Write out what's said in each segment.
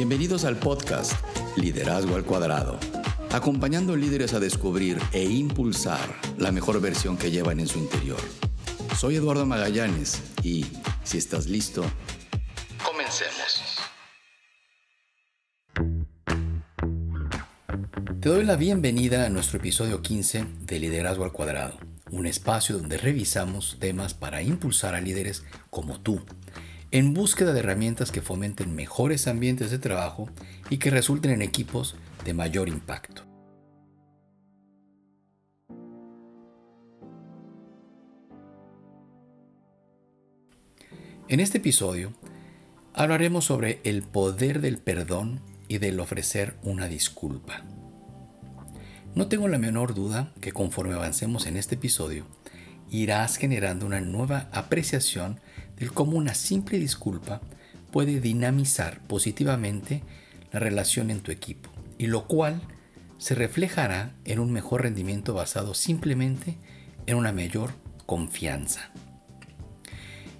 Bienvenidos al podcast Liderazgo al Cuadrado, acompañando líderes a descubrir e impulsar la mejor versión que llevan en su interior. Soy Eduardo Magallanes y, si estás listo, comencemos. Te doy la bienvenida a nuestro episodio 15 de Liderazgo al Cuadrado, un espacio donde revisamos temas para impulsar a líderes como tú, en búsqueda de herramientas que fomenten mejores ambientes de trabajo y que resulten en equipos de mayor impacto. En este episodio hablaremos sobre el poder del perdón y del ofrecer una disculpa. No tengo la menor duda que conforme avancemos en este episodio, irás generando una nueva apreciación del cómo una simple disculpa puede dinamizar positivamente la relación en tu equipo, y lo cual se reflejará en un mejor rendimiento basado simplemente en una mayor confianza.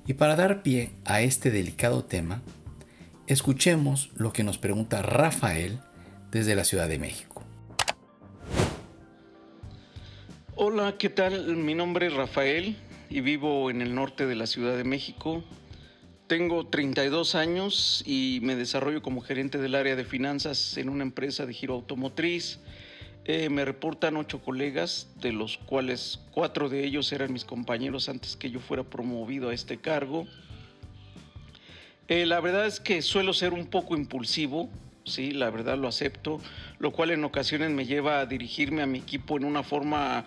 Y para dar pie a este delicado tema, escuchemos lo que nos pregunta Rafael desde la Ciudad de México. Hola, ¿qué tal? Mi nombre es Rafael y vivo en el norte de la Ciudad de México. Tengo 32 años y me desarrollo como gerente del área de finanzas en una empresa de giro automotriz. Eh, me reportan ocho colegas, de los cuales cuatro de ellos eran mis compañeros antes que yo fuera promovido a este cargo. Eh, la verdad es que suelo ser un poco impulsivo, sí, la verdad lo acepto, lo cual en ocasiones me lleva a dirigirme a mi equipo en una forma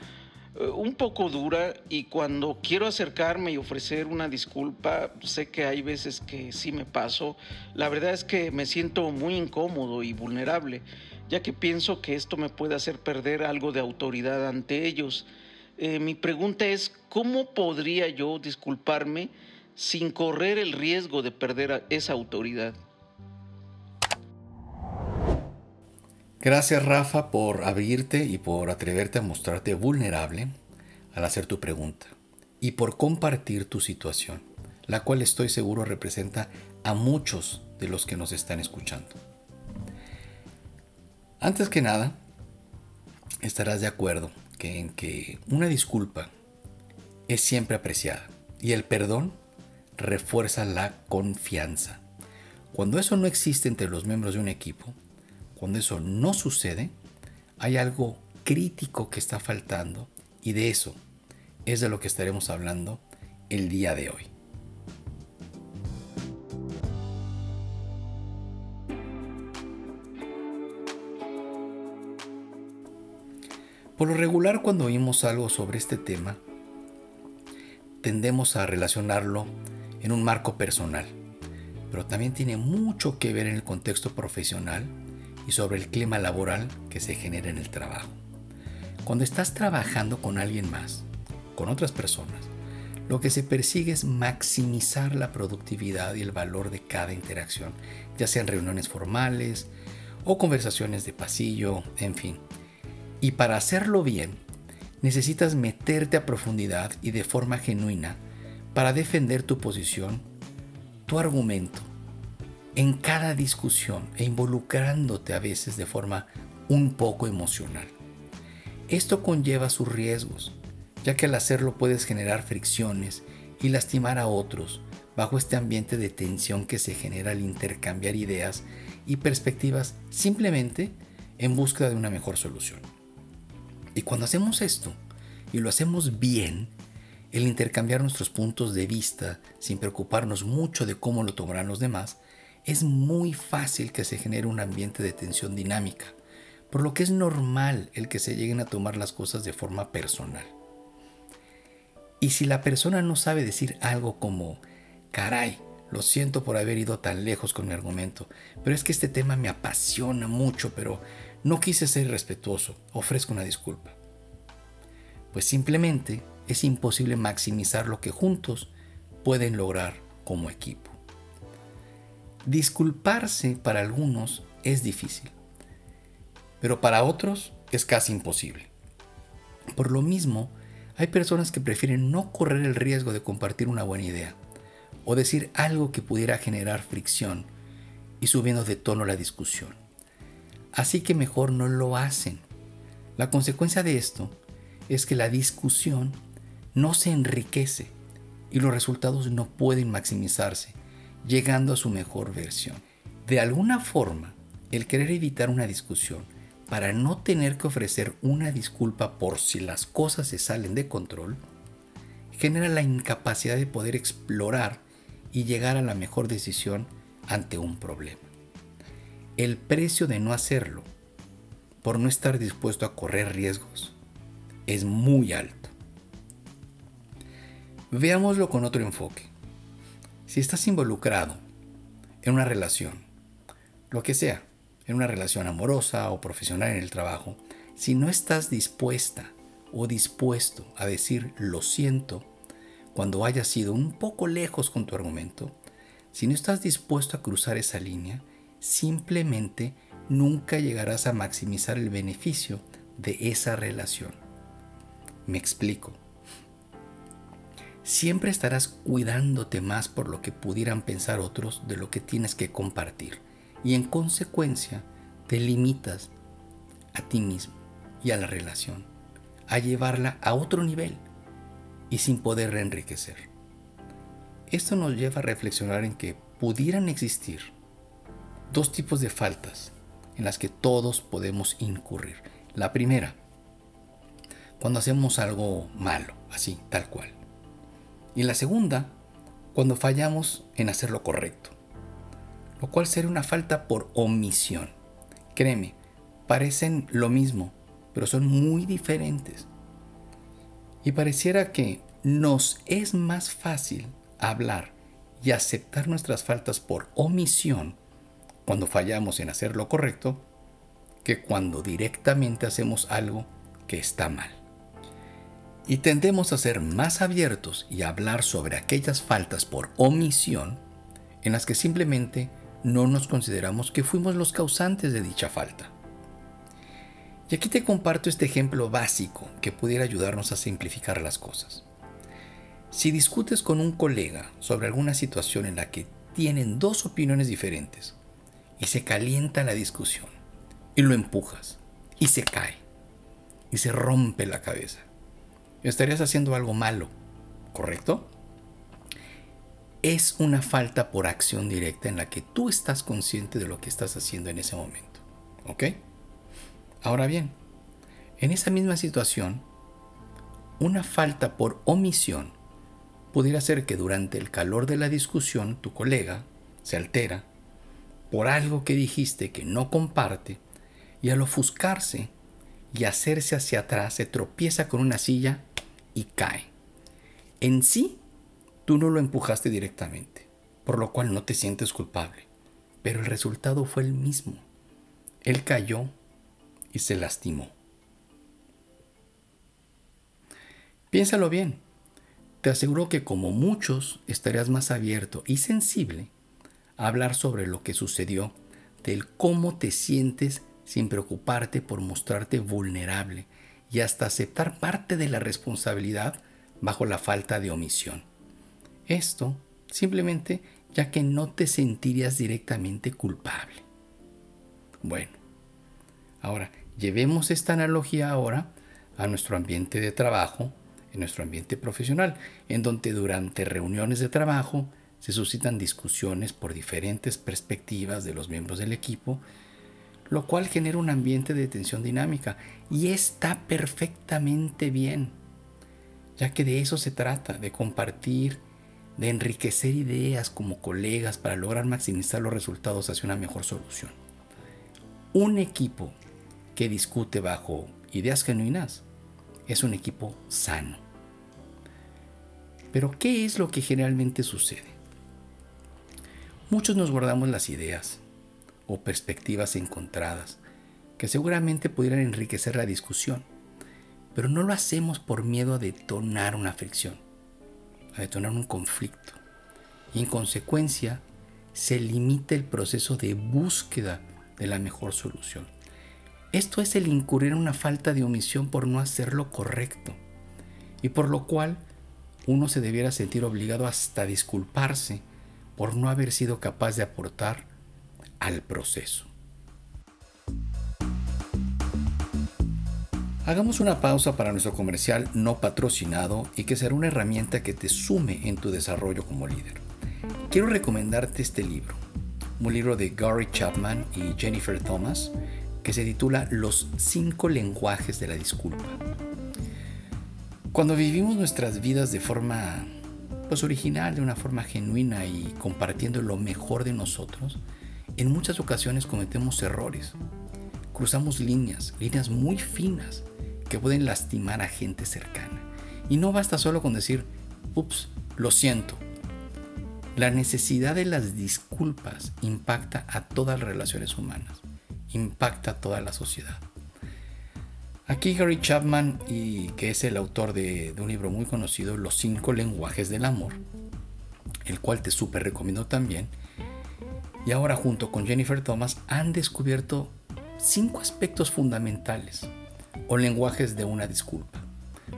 un poco dura y cuando quiero acercarme y ofrecer una disculpa, sé que hay veces que sí me paso. La verdad es que me siento muy incómodo y vulnerable, ya que pienso que esto me puede hacer perder algo de autoridad ante ellos. Eh, mi pregunta es, ¿cómo podría yo disculparme sin correr el riesgo de perder esa autoridad? Gracias Rafa por abrirte y por atreverte a mostrarte vulnerable al hacer tu pregunta y por compartir tu situación, la cual estoy seguro representa a muchos de los que nos están escuchando. Antes que nada, estarás de acuerdo que en que una disculpa es siempre apreciada y el perdón refuerza la confianza. Cuando eso no existe entre los miembros de un equipo, cuando eso no sucede, hay algo crítico que está faltando y de eso es de lo que estaremos hablando el día de hoy. Por lo regular cuando oímos algo sobre este tema, tendemos a relacionarlo en un marco personal, pero también tiene mucho que ver en el contexto profesional y sobre el clima laboral que se genera en el trabajo. Cuando estás trabajando con alguien más, con otras personas, lo que se persigue es maximizar la productividad y el valor de cada interacción, ya sean reuniones formales o conversaciones de pasillo, en fin. Y para hacerlo bien, necesitas meterte a profundidad y de forma genuina para defender tu posición, tu argumento en cada discusión e involucrándote a veces de forma un poco emocional. Esto conlleva sus riesgos, ya que al hacerlo puedes generar fricciones y lastimar a otros bajo este ambiente de tensión que se genera al intercambiar ideas y perspectivas simplemente en busca de una mejor solución. Y cuando hacemos esto, y lo hacemos bien, el intercambiar nuestros puntos de vista sin preocuparnos mucho de cómo lo tomarán los demás, es muy fácil que se genere un ambiente de tensión dinámica, por lo que es normal el que se lleguen a tomar las cosas de forma personal. Y si la persona no sabe decir algo como, caray, lo siento por haber ido tan lejos con mi argumento, pero es que este tema me apasiona mucho, pero no quise ser respetuoso, ofrezco una disculpa. Pues simplemente es imposible maximizar lo que juntos pueden lograr como equipo. Disculparse para algunos es difícil, pero para otros es casi imposible. Por lo mismo, hay personas que prefieren no correr el riesgo de compartir una buena idea o decir algo que pudiera generar fricción y subiendo de tono la discusión. Así que mejor no lo hacen. La consecuencia de esto es que la discusión no se enriquece y los resultados no pueden maximizarse, llegando a su mejor versión. De alguna forma, el querer evitar una discusión para no tener que ofrecer una disculpa por si las cosas se salen de control, genera la incapacidad de poder explorar y llegar a la mejor decisión ante un problema. El precio de no hacerlo, por no estar dispuesto a correr riesgos, es muy alto. Veámoslo con otro enfoque. Si estás involucrado en una relación, lo que sea, en una relación amorosa o profesional en el trabajo, si no estás dispuesta o dispuesto a decir lo siento cuando hayas sido un poco lejos con tu argumento, si no estás dispuesto a cruzar esa línea, simplemente nunca llegarás a maximizar el beneficio de esa relación. Me explico. Siempre estarás cuidándote más por lo que pudieran pensar otros de lo que tienes que compartir y en consecuencia te limitas a ti mismo y a la relación, a llevarla a otro nivel y sin poder reenriquecer. Esto nos lleva a reflexionar en que pudieran existir dos tipos de faltas en las que todos podemos incurrir. La primera, cuando hacemos algo malo, así, tal cual. Y la segunda, cuando fallamos en hacer lo correcto lo cual sería una falta por omisión. Créeme, parecen lo mismo, pero son muy diferentes. Y pareciera que nos es más fácil hablar y aceptar nuestras faltas por omisión cuando fallamos en hacer lo correcto que cuando directamente hacemos algo que está mal. Y tendemos a ser más abiertos y a hablar sobre aquellas faltas por omisión en las que simplemente no nos consideramos que fuimos los causantes de dicha falta. Y aquí te comparto este ejemplo básico que pudiera ayudarnos a simplificar las cosas. Si discutes con un colega sobre alguna situación en la que tienen dos opiniones diferentes y se calienta la discusión y lo empujas y se cae y se rompe la cabeza, estarías haciendo algo malo, ¿correcto? es una falta por acción directa en la que tú estás consciente de lo que estás haciendo en ese momento. ¿Ok? Ahora bien, en esa misma situación, una falta por omisión pudiera ser que durante el calor de la discusión tu colega se altera por algo que dijiste que no comparte y al ofuscarse y hacerse hacia atrás se tropieza con una silla y cae. En sí Tú no lo empujaste directamente, por lo cual no te sientes culpable, pero el resultado fue el mismo. Él cayó y se lastimó. Piénsalo bien. Te aseguro que como muchos estarías más abierto y sensible a hablar sobre lo que sucedió, del cómo te sientes sin preocuparte por mostrarte vulnerable y hasta aceptar parte de la responsabilidad bajo la falta de omisión. Esto simplemente ya que no te sentirías directamente culpable. Bueno, ahora llevemos esta analogía ahora a nuestro ambiente de trabajo, en nuestro ambiente profesional, en donde durante reuniones de trabajo se suscitan discusiones por diferentes perspectivas de los miembros del equipo, lo cual genera un ambiente de tensión dinámica y está perfectamente bien, ya que de eso se trata, de compartir de enriquecer ideas como colegas para lograr maximizar los resultados hacia una mejor solución. Un equipo que discute bajo ideas genuinas es un equipo sano. Pero ¿qué es lo que generalmente sucede? Muchos nos guardamos las ideas perspectivas encontradas que seguramente pudieran enriquecer la discusión, pero no lo hacemos por miedo a detonar una fricción a detonar un conflicto. Y en consecuencia, se limita el proceso de búsqueda de la mejor solución. Esto es el incurrir en una falta de omisión por no hacer lo correcto y por lo cual uno se debiera sentir obligado hasta disculparse por no haber sido capaz de aportar al proceso. Hagamos una pausa para nuestro comercial no patrocinado y que será una herramienta que te sume en tu desarrollo como líder. Quiero recomendarte este libro, un libro de Gary Chapman y Jennifer Thomas, que se titula Los cinco lenguajes de la disculpa. Cuando vivimos nuestras vidas de forma pues original, de una forma genuina y compartiendo lo mejor de nosotros, en muchas ocasiones cometemos errores. Cruzamos líneas, líneas muy finas que pueden lastimar a gente cercana. Y no basta solo con decir, ups, lo siento. La necesidad de las disculpas impacta a todas las relaciones humanas, impacta a toda la sociedad. Aquí Gary Chapman, que es el autor de, de un libro muy conocido, Los cinco lenguajes del amor, el cual te súper recomiendo también, y ahora junto con Jennifer Thomas han descubierto cinco aspectos fundamentales o lenguajes de una disculpa.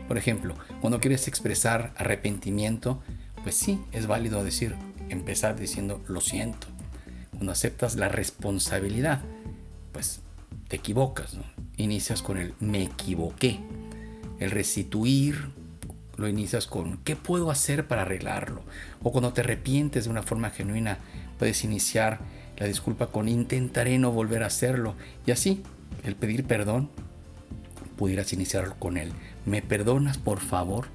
Por ejemplo, cuando quieres expresar arrepentimiento, pues sí, es válido decir, empezar diciendo lo siento. Cuando aceptas la responsabilidad, pues te equivocas, Inicias con el me equivoqué. El restituir lo inicias con ¿qué puedo hacer para arreglarlo? O cuando te arrepientes de una forma genuina, puedes iniciar la disculpa con intentaré no volver a hacerlo. Y así, el pedir perdón pudieras iniciar con él. ¿Me perdonas, por favor?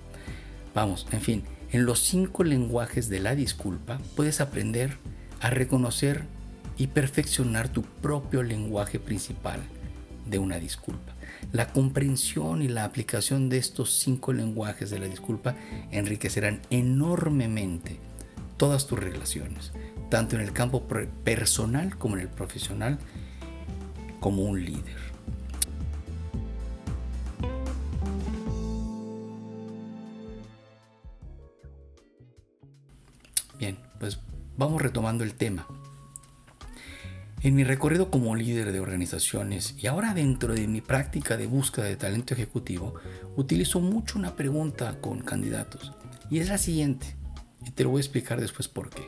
Vamos, en fin, en los cinco lenguajes de la disculpa puedes aprender a reconocer y perfeccionar tu propio lenguaje principal de una disculpa. La comprensión y la aplicación de estos cinco lenguajes de la disculpa enriquecerán enormemente todas tus relaciones, tanto en el campo personal como en el profesional, como un líder. Bien, pues vamos retomando el tema. En mi recorrido como líder de organizaciones y ahora dentro de mi práctica de búsqueda de talento ejecutivo, utilizo mucho una pregunta con candidatos y es la siguiente, y te lo voy a explicar después por qué.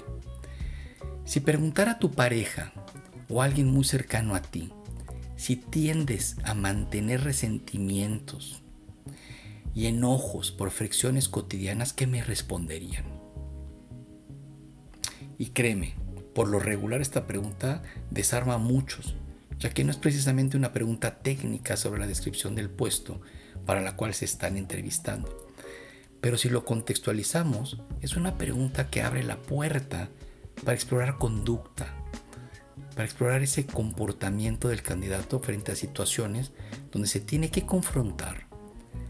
Si preguntara a tu pareja o a alguien muy cercano a ti si tiendes a mantener resentimientos y enojos por fricciones cotidianas, ¿qué me responderían? Y créeme, por lo regular esta pregunta desarma a muchos, ya que no es precisamente una pregunta técnica sobre la descripción del puesto para la cual se están entrevistando. Pero si lo contextualizamos, es una pregunta que abre la puerta para explorar conducta, para explorar ese comportamiento del candidato frente a situaciones donde se tiene que confrontar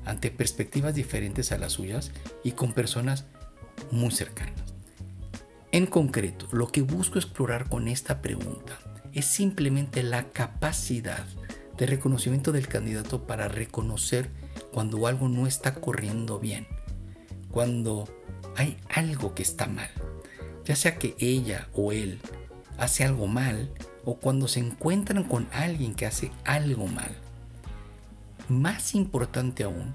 ante perspectivas diferentes a las suyas y con personas muy cercanas. En concreto, lo que busco explorar con esta pregunta es simplemente la capacidad de reconocimiento del candidato para reconocer cuando algo no está corriendo bien, cuando hay algo que está mal, ya sea que ella o él hace algo mal o cuando se encuentran con alguien que hace algo mal. Más importante aún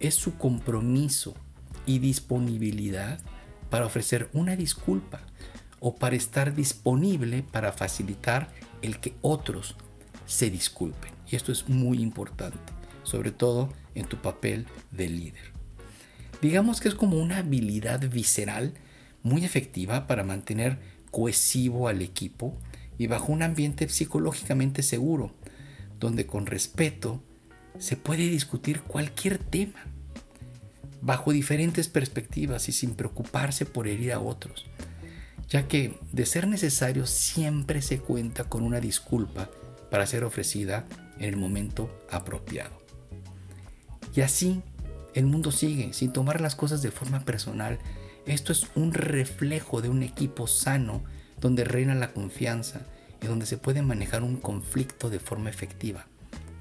es su compromiso y disponibilidad para ofrecer una disculpa o para estar disponible para facilitar el que otros se disculpen. Y esto es muy importante, sobre todo en tu papel de líder. Digamos que es como una habilidad visceral muy efectiva para mantener cohesivo al equipo y bajo un ambiente psicológicamente seguro, donde con respeto se puede discutir cualquier tema bajo diferentes perspectivas y sin preocuparse por herir a otros, ya que de ser necesario siempre se cuenta con una disculpa para ser ofrecida en el momento apropiado. Y así el mundo sigue sin tomar las cosas de forma personal. Esto es un reflejo de un equipo sano donde reina la confianza y donde se puede manejar un conflicto de forma efectiva,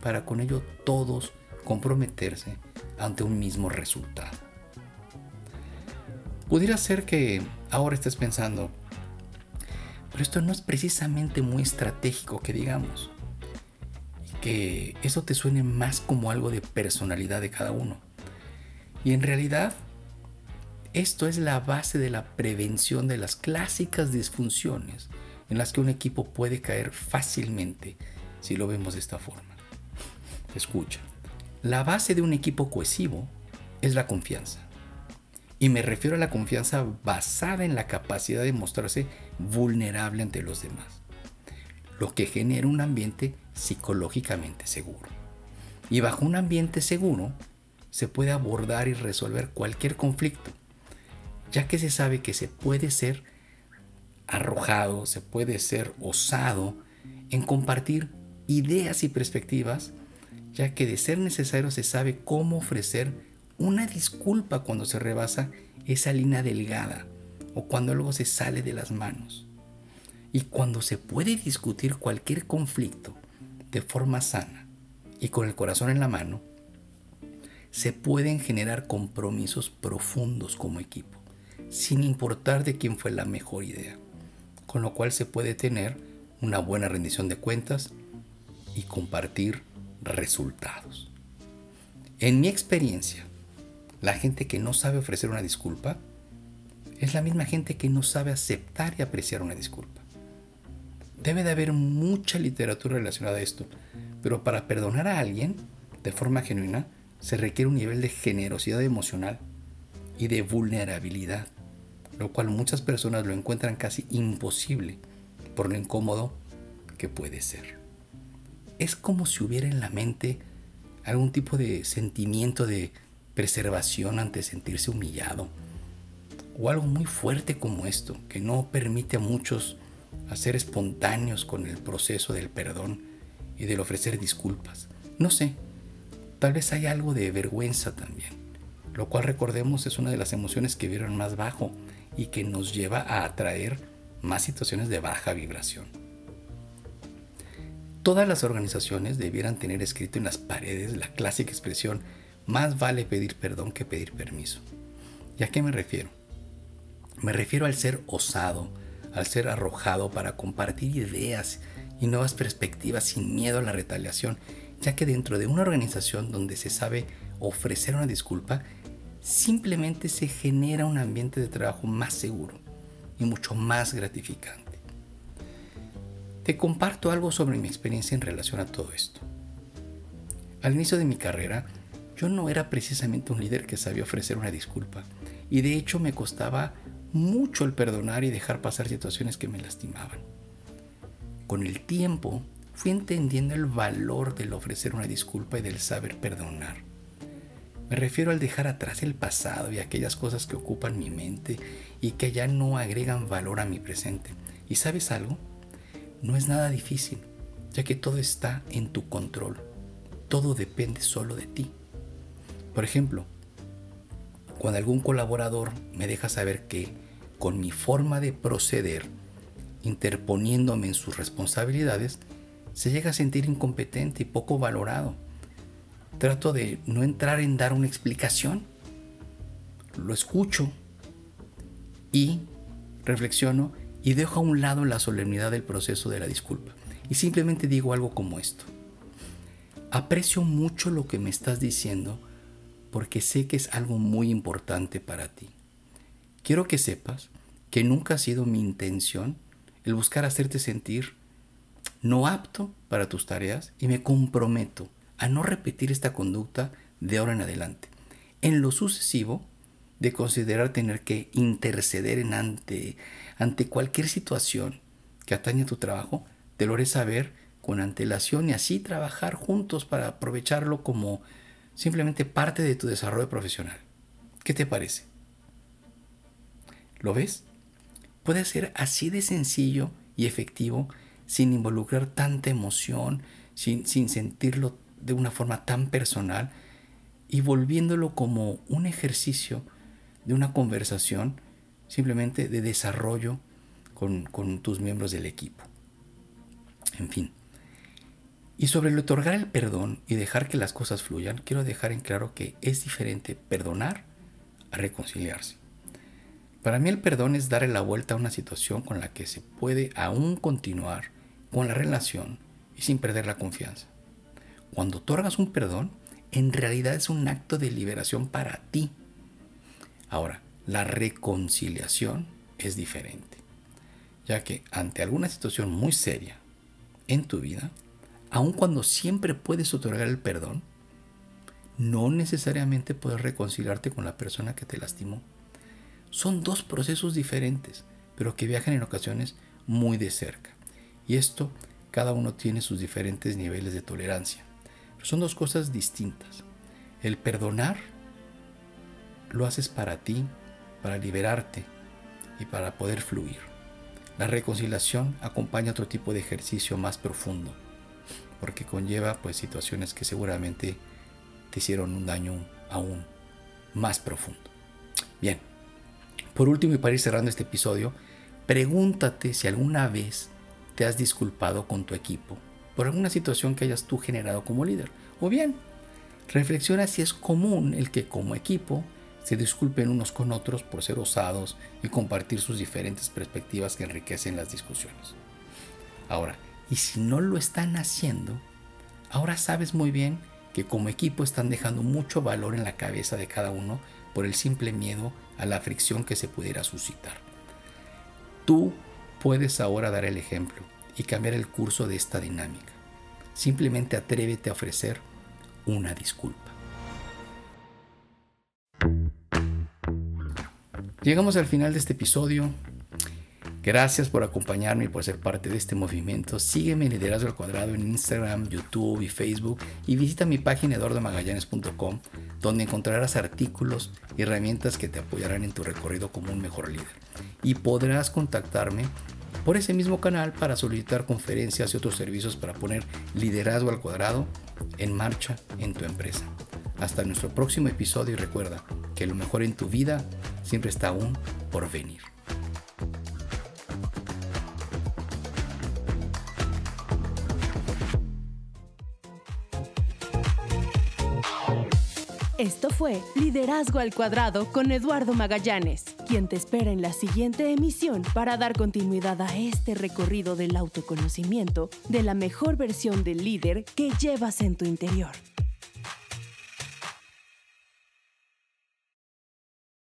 para con ello todos comprometerse ante un mismo resultado. Pudiera ser que ahora estés pensando, pero esto no es precisamente muy estratégico que digamos, que eso te suene más como algo de personalidad de cada uno. Y en realidad, esto es la base de la prevención de las clásicas disfunciones en las que un equipo puede caer fácilmente si lo vemos de esta forma. Escucha, la base de un equipo cohesivo es la confianza. Y me refiero a la confianza basada en la capacidad de mostrarse vulnerable ante los demás, lo que genera un ambiente psicológicamente seguro. Y bajo un ambiente seguro se puede abordar y resolver cualquier conflicto, ya que se sabe que se puede ser arrojado, se puede ser osado en compartir ideas y perspectivas, ya que de ser necesario se sabe cómo ofrecer una disculpa cuando se rebasa esa línea delgada o cuando algo se sale de las manos. Y cuando se puede discutir cualquier conflicto de forma sana y con el corazón en la mano, se pueden generar compromisos profundos como equipo, sin importar de quién fue la mejor idea, con lo cual se puede tener una buena rendición de cuentas y compartir resultados. En mi experiencia, la gente que no sabe ofrecer una disculpa es la misma gente que no sabe aceptar y apreciar una disculpa. Debe de haber mucha literatura relacionada a esto, pero para perdonar a alguien de forma genuina se requiere un nivel de generosidad emocional y de vulnerabilidad, lo cual muchas personas lo encuentran casi imposible por lo incómodo que puede ser. Es como si hubiera en la mente algún tipo de sentimiento de preservación ante sentirse humillado, o algo muy fuerte como esto, que no permite a muchos hacer espontáneos con el proceso del perdón y del ofrecer disculpas. No sé, tal vez hay algo de vergüenza también, lo cual recordemos es una de las emociones que vieron más bajo y que nos lleva a atraer más situaciones de baja vibración. Todas las organizaciones debieran tener escrito en las paredes la clásica expresión más vale pedir perdón que pedir permiso. ¿Y a qué me refiero? Me refiero al ser osado, al ser arrojado para compartir ideas y nuevas perspectivas sin miedo a la retaliación, ya que dentro de una organización donde se sabe ofrecer una disculpa, simplemente se genera un ambiente de trabajo más seguro y mucho más gratificante. Te comparto algo sobre mi experiencia en relación a todo esto. Al inicio de mi carrera, yo no era precisamente un líder que sabía ofrecer una disculpa y de hecho me costaba mucho el perdonar y dejar pasar situaciones que me lastimaban. Con el tiempo fui entendiendo el valor del ofrecer una disculpa y del saber perdonar. Me refiero al dejar atrás el pasado y aquellas cosas que ocupan mi mente y que ya no agregan valor a mi presente. ¿Y sabes algo? No es nada difícil, ya que todo está en tu control. Todo depende solo de ti. Por ejemplo, cuando algún colaborador me deja saber que con mi forma de proceder, interponiéndome en sus responsabilidades, se llega a sentir incompetente y poco valorado. Trato de no entrar en dar una explicación. Lo escucho y reflexiono y dejo a un lado la solemnidad del proceso de la disculpa. Y simplemente digo algo como esto. Aprecio mucho lo que me estás diciendo porque sé que es algo muy importante para ti. Quiero que sepas que nunca ha sido mi intención el buscar hacerte sentir no apto para tus tareas y me comprometo a no repetir esta conducta de ahora en adelante. En lo sucesivo, de considerar tener que interceder en ante, ante cualquier situación que atañe a tu trabajo, te lo haré saber con antelación y así trabajar juntos para aprovecharlo como simplemente parte de tu desarrollo profesional. ¿Qué te parece? ¿Lo ves? Puede ser así de sencillo y efectivo sin involucrar tanta emoción, sin, sin sentirlo de una forma tan personal y volviéndolo como un ejercicio de una conversación simplemente de desarrollo con, con tus miembros del equipo. En fin, y sobre el otorgar el perdón y dejar que las cosas fluyan, quiero dejar en claro que es diferente perdonar a reconciliarse. Para mí el perdón es darle la vuelta a una situación con la que se puede aún continuar con la relación y sin perder la confianza. Cuando otorgas un perdón, en realidad es un acto de liberación para ti. Ahora, la reconciliación es diferente. ya que ante alguna situación muy seria en tu vida, aun cuando siempre puedes otorgar el perdón, no necesariamente puedes reconciliarte con la persona que te lastimó. Son dos procesos diferentes, pero que viajan en ocasiones muy de cerca. Y esto, cada uno tiene sus diferentes niveles de tolerancia. Son dos cosas distintas. El perdonar lo haces para ti, para liberarte y para poder fluir. La reconciliación acompaña otro tipo de ejercicio más profundo, porque conlleva pues situaciones que seguramente te hicieron un daño aún más profundo. Bien, por último y para ir cerrando este episodio, pregúntate si alguna vez te has disculpado con tu equipo por alguna situación que hayas tú generado como líder. O bien, reflexiona si es común el que como equipo se disculpen unos con otros por ser osados y compartir sus diferentes perspectivas que enriquecen las discusiones. Ahora, y si no lo están haciendo, ahora sabes muy bien que como equipo están dejando mucho valor en la cabeza de cada uno por el simple miedo a la fricción que se pudiera suscitar. Tú puedes ahora dar el ejemplo y cambiar el curso de esta dinámica. Simplemente atrévete a ofrecer una disculpa. Llegamos al final de este episodio. Gracias por acompañarme y por ser parte de este movimiento. Sígueme en Liderazgo al Cuadrado en Instagram, YouTube y Facebook y visita mi página eduardomagallanes.com donde encontrarás artículos y herramientas que te apoyarán en tu recorrido como un mejor líder. Y podrás contactarme por ese mismo canal para solicitar conferencias y otros servicios para poner liderazgo al cuadrado en marcha en tu empresa. Hasta nuestro próximo episodio y recuerda que lo mejor en tu vida siempre está aún por venir. Esto fue Liderazgo al Cuadrado con Eduardo Magallanes, quien te espera en la siguiente emisión para dar continuidad a este recorrido del autoconocimiento de la mejor versión del líder que llevas en tu interior.